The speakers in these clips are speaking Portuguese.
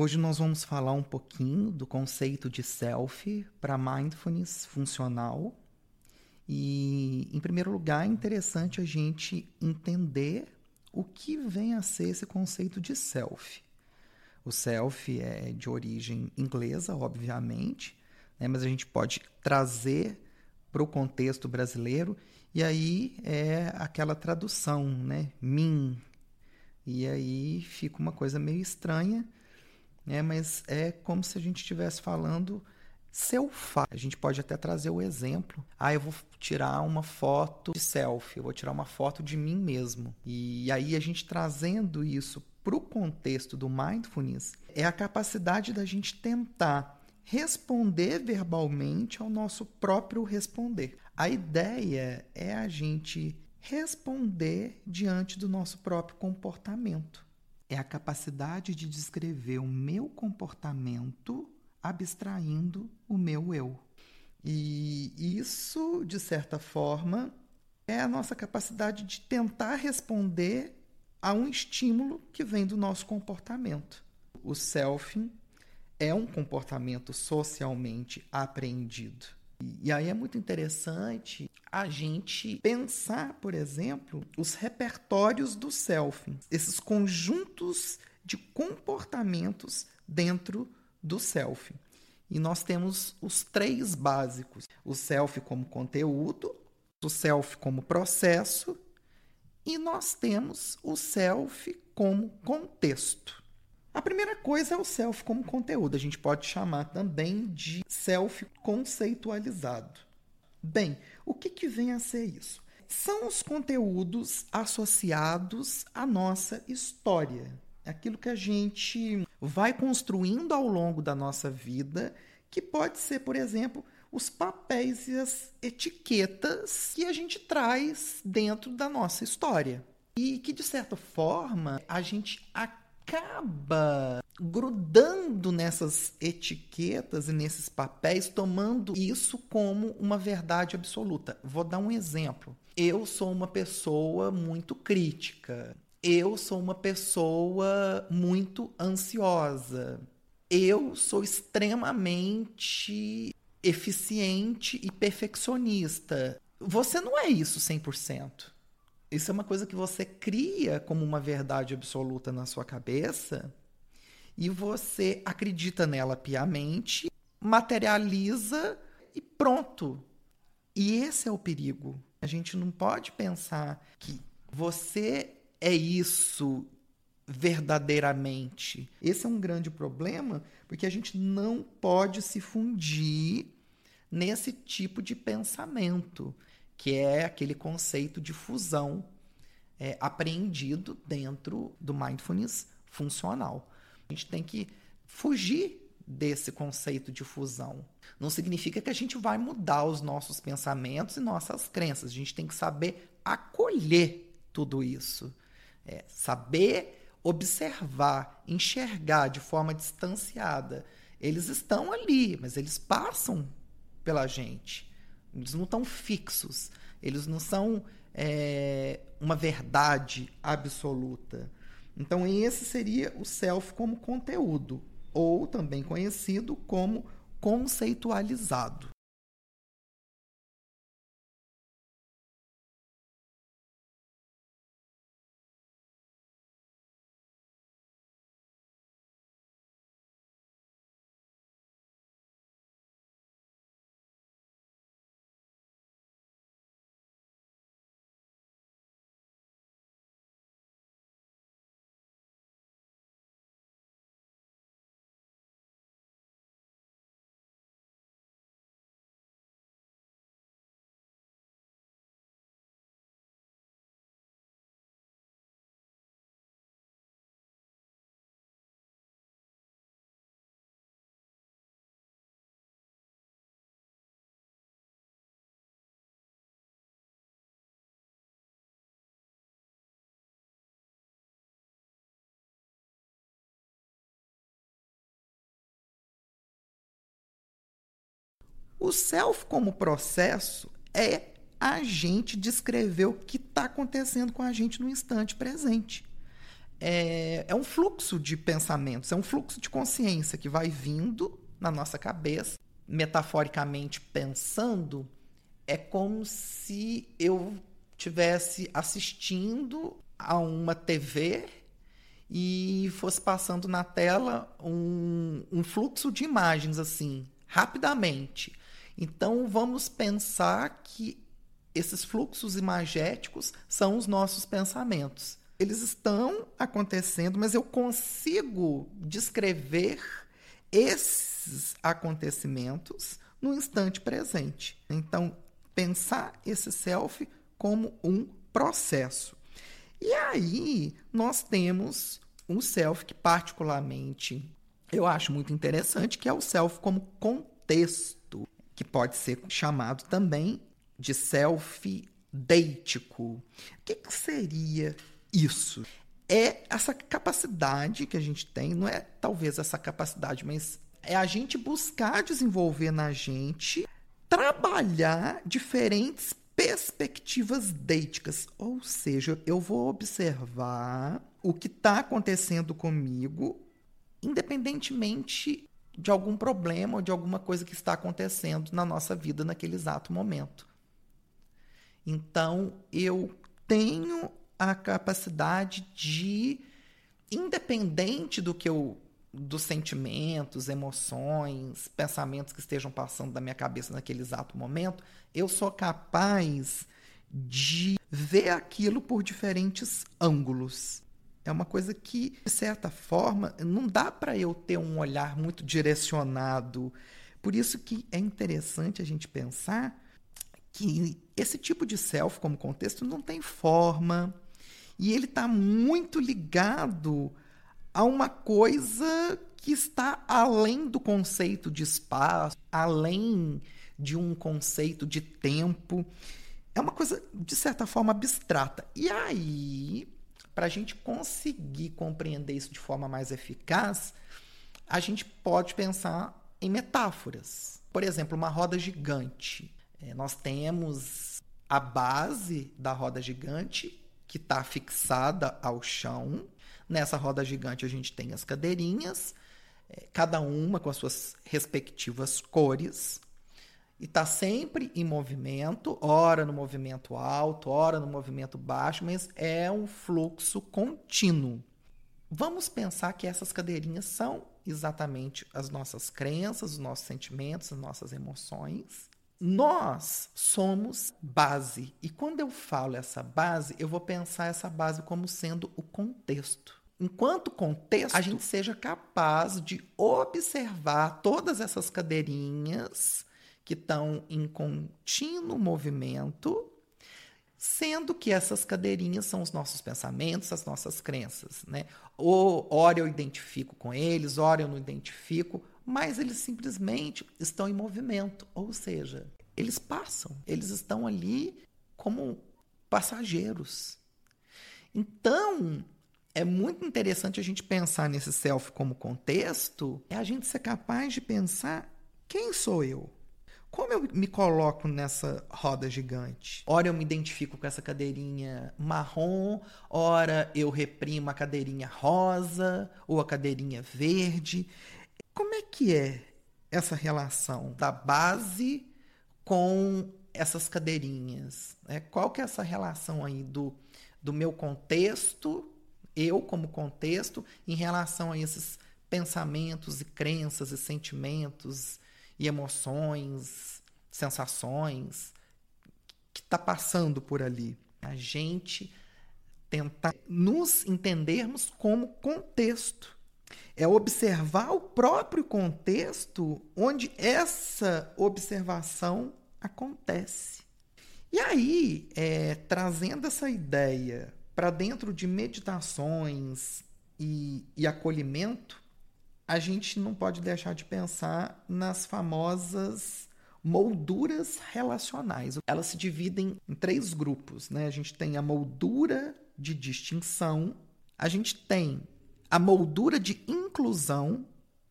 Hoje nós vamos falar um pouquinho do conceito de self para mindfulness funcional. E, em primeiro lugar, é interessante a gente entender o que vem a ser esse conceito de self. O self é de origem inglesa, obviamente, né, mas a gente pode trazer para o contexto brasileiro e aí é aquela tradução, né? Mim. E aí fica uma coisa meio estranha né? mas é como se a gente estivesse falando seu A gente pode até trazer o exemplo. Ah, eu vou tirar uma foto de selfie, eu vou tirar uma foto de mim mesmo. E aí a gente trazendo isso para o contexto do mindfulness, é a capacidade da gente tentar responder verbalmente ao nosso próprio responder. A ideia é a gente responder diante do nosso próprio comportamento é a capacidade de descrever o meu comportamento abstraindo o meu eu. E isso, de certa forma, é a nossa capacidade de tentar responder a um estímulo que vem do nosso comportamento. O selfing é um comportamento socialmente apreendido. E aí é muito interessante a gente pensar, por exemplo, os repertórios do selfing, esses conjuntos de comportamentos dentro do selfie. E nós temos os três básicos: o self como conteúdo, o self como processo e nós temos o self como contexto. A primeira coisa é o self como conteúdo. A gente pode chamar também de self conceitualizado. Bem, o que, que vem a ser isso? São os conteúdos associados à nossa história. Aquilo que a gente vai construindo ao longo da nossa vida, que pode ser, por exemplo, os papéis e as etiquetas que a gente traz dentro da nossa história. E que, de certa forma, a gente acaba acaba grudando nessas etiquetas e nesses papéis, tomando isso como uma verdade absoluta. Vou dar um exemplo. Eu sou uma pessoa muito crítica. Eu sou uma pessoa muito ansiosa. Eu sou extremamente eficiente e perfeccionista. Você não é isso 100%. Isso é uma coisa que você cria como uma verdade absoluta na sua cabeça e você acredita nela piamente, materializa e pronto. E esse é o perigo. A gente não pode pensar que você é isso verdadeiramente. Esse é um grande problema, porque a gente não pode se fundir nesse tipo de pensamento que é aquele conceito de fusão é, apreendido dentro do mindfulness funcional. A gente tem que fugir desse conceito de fusão. Não significa que a gente vai mudar os nossos pensamentos e nossas crenças. A gente tem que saber acolher tudo isso. É, saber observar, enxergar de forma distanciada. Eles estão ali, mas eles passam pela gente. Eles não estão fixos. Eles não são é, uma verdade absoluta. Então, esse seria o self como conteúdo, ou também conhecido como conceitualizado. O self como processo é a gente descrever o que está acontecendo com a gente no instante presente. é, é um fluxo de pensamentos, é um fluxo de consciência que vai vindo na nossa cabeça, metaforicamente pensando, é como se eu tivesse assistindo a uma TV e fosse passando na tela um, um fluxo de imagens assim, rapidamente. Então vamos pensar que esses fluxos imagéticos são os nossos pensamentos. Eles estão acontecendo, mas eu consigo descrever esses acontecimentos no instante presente. Então, pensar esse self como um processo. E aí nós temos um self que particularmente eu acho muito interessante, que é o self como contexto, que pode ser chamado também de self deítico. O que, que seria isso? É essa capacidade que a gente tem, não é talvez essa capacidade, mas é a gente buscar desenvolver na gente trabalhar diferentes perspectivas deíticas, ou seja, eu vou observar o que está acontecendo comigo, independentemente de algum problema ou de alguma coisa que está acontecendo na nossa vida naquele exato momento. Então, eu tenho a capacidade de, independente do que eu dos sentimentos, emoções, pensamentos que estejam passando da minha cabeça naquele exato momento, eu sou capaz de ver aquilo por diferentes ângulos. É uma coisa que, de certa forma, não dá para eu ter um olhar muito direcionado. Por isso que é interessante a gente pensar que esse tipo de self como contexto não tem forma e ele está muito ligado a uma coisa que está além do conceito de espaço, além de um conceito de tempo. É uma coisa, de certa forma, abstrata. E aí, para a gente conseguir compreender isso de forma mais eficaz, a gente pode pensar em metáforas. Por exemplo, uma roda gigante. É, nós temos a base da roda gigante que está fixada ao chão Nessa roda gigante a gente tem as cadeirinhas, é, cada uma com as suas respectivas cores, e está sempre em movimento, ora no movimento alto, ora no movimento baixo, mas é um fluxo contínuo. Vamos pensar que essas cadeirinhas são exatamente as nossas crenças, os nossos sentimentos, as nossas emoções. Nós somos base. E quando eu falo essa base, eu vou pensar essa base como sendo o contexto enquanto contexto, a gente seja capaz de observar todas essas cadeirinhas que estão em contínuo movimento, sendo que essas cadeirinhas são os nossos pensamentos, as nossas crenças, né? Ou ora eu identifico com eles, ora eu não identifico, mas eles simplesmente estão em movimento, ou seja, eles passam, eles estão ali como passageiros. Então, é muito interessante a gente pensar nesse self como contexto, é a gente ser capaz de pensar quem sou eu? Como eu me coloco nessa roda gigante? Ora eu me identifico com essa cadeirinha marrom, ora eu reprimo a cadeirinha rosa ou a cadeirinha verde. Como é que é essa relação da base com essas cadeirinhas? Né? Qual que é essa relação aí do, do meu contexto eu como contexto em relação a esses pensamentos e crenças e sentimentos e emoções, sensações que está passando por ali. A gente tentar nos entendermos como contexto. É observar o próprio contexto onde essa observação acontece. E aí, é, trazendo essa ideia para dentro de meditações e, e acolhimento, a gente não pode deixar de pensar nas famosas molduras relacionais. Elas se dividem em três grupos. Né? A gente tem a moldura de distinção, a gente tem a moldura de inclusão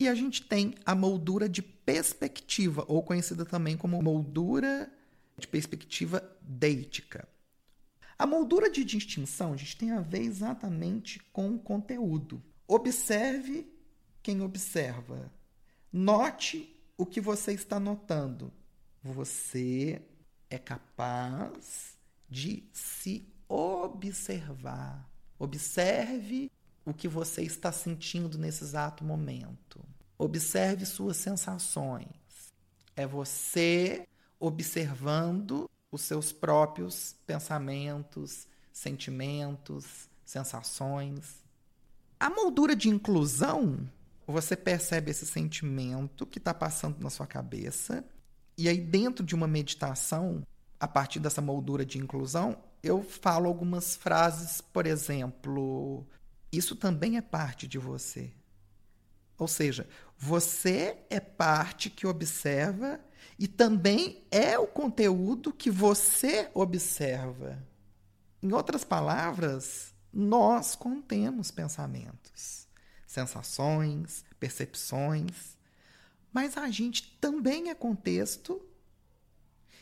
e a gente tem a moldura de perspectiva, ou conhecida também como moldura de perspectiva deítica. A moldura de distinção, a gente tem a ver exatamente com o conteúdo. Observe quem observa. Note o que você está notando. Você é capaz de se observar. Observe o que você está sentindo nesse exato momento. Observe suas sensações. É você observando os seus próprios pensamentos, sentimentos, sensações. A moldura de inclusão, você percebe esse sentimento que está passando na sua cabeça, e aí, dentro de uma meditação, a partir dessa moldura de inclusão, eu falo algumas frases, por exemplo, isso também é parte de você. Ou seja, você é parte que observa e também é o conteúdo que você observa. Em outras palavras, nós contemos pensamentos, sensações, percepções, mas a gente também é contexto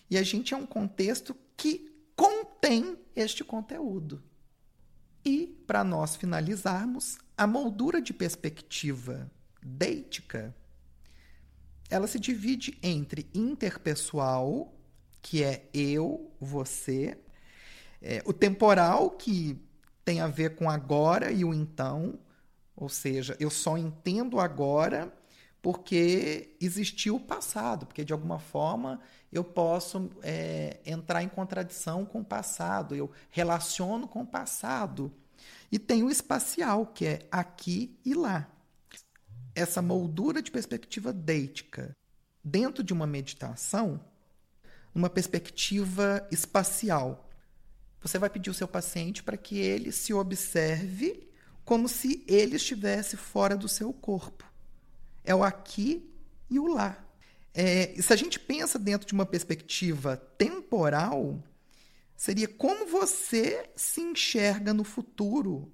e a gente é um contexto que contém este conteúdo. E, para nós finalizarmos, a moldura de perspectiva deítica, ela se divide entre interpessoal, que é eu, você, é, o temporal, que tem a ver com agora e o então, ou seja, eu só entendo agora porque existiu o passado, porque de alguma forma eu posso é, entrar em contradição com o passado, eu relaciono com o passado. E tem o espacial, que é aqui e lá essa moldura de perspectiva deítica dentro de uma meditação, uma perspectiva espacial. Você vai pedir ao seu paciente para que ele se observe como se ele estivesse fora do seu corpo. É o aqui e o lá. É, se a gente pensa dentro de uma perspectiva temporal, seria como você se enxerga no futuro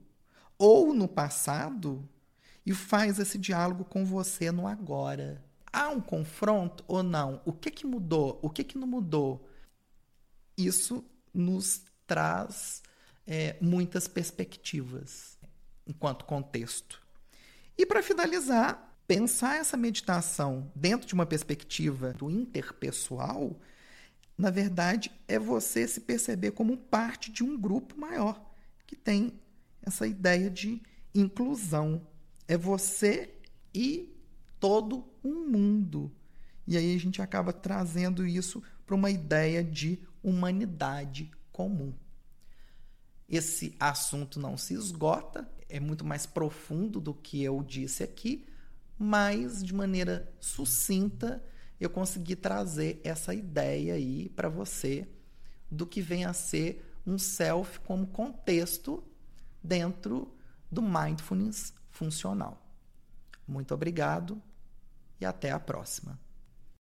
ou no passado e faz esse diálogo com você no agora. Há um confronto ou não? O que, que mudou? O que, que não mudou? Isso nos traz é, muitas perspectivas enquanto contexto. E para finalizar, pensar essa meditação dentro de uma perspectiva do interpessoal, na verdade, é você se perceber como parte de um grupo maior que tem essa ideia de inclusão é você e todo um mundo. E aí a gente acaba trazendo isso para uma ideia de humanidade comum. Esse assunto não se esgota, é muito mais profundo do que eu disse aqui, mas de maneira sucinta eu consegui trazer essa ideia aí para você do que vem a ser um self como contexto dentro do mindfulness funcional. Muito obrigado e até a próxima.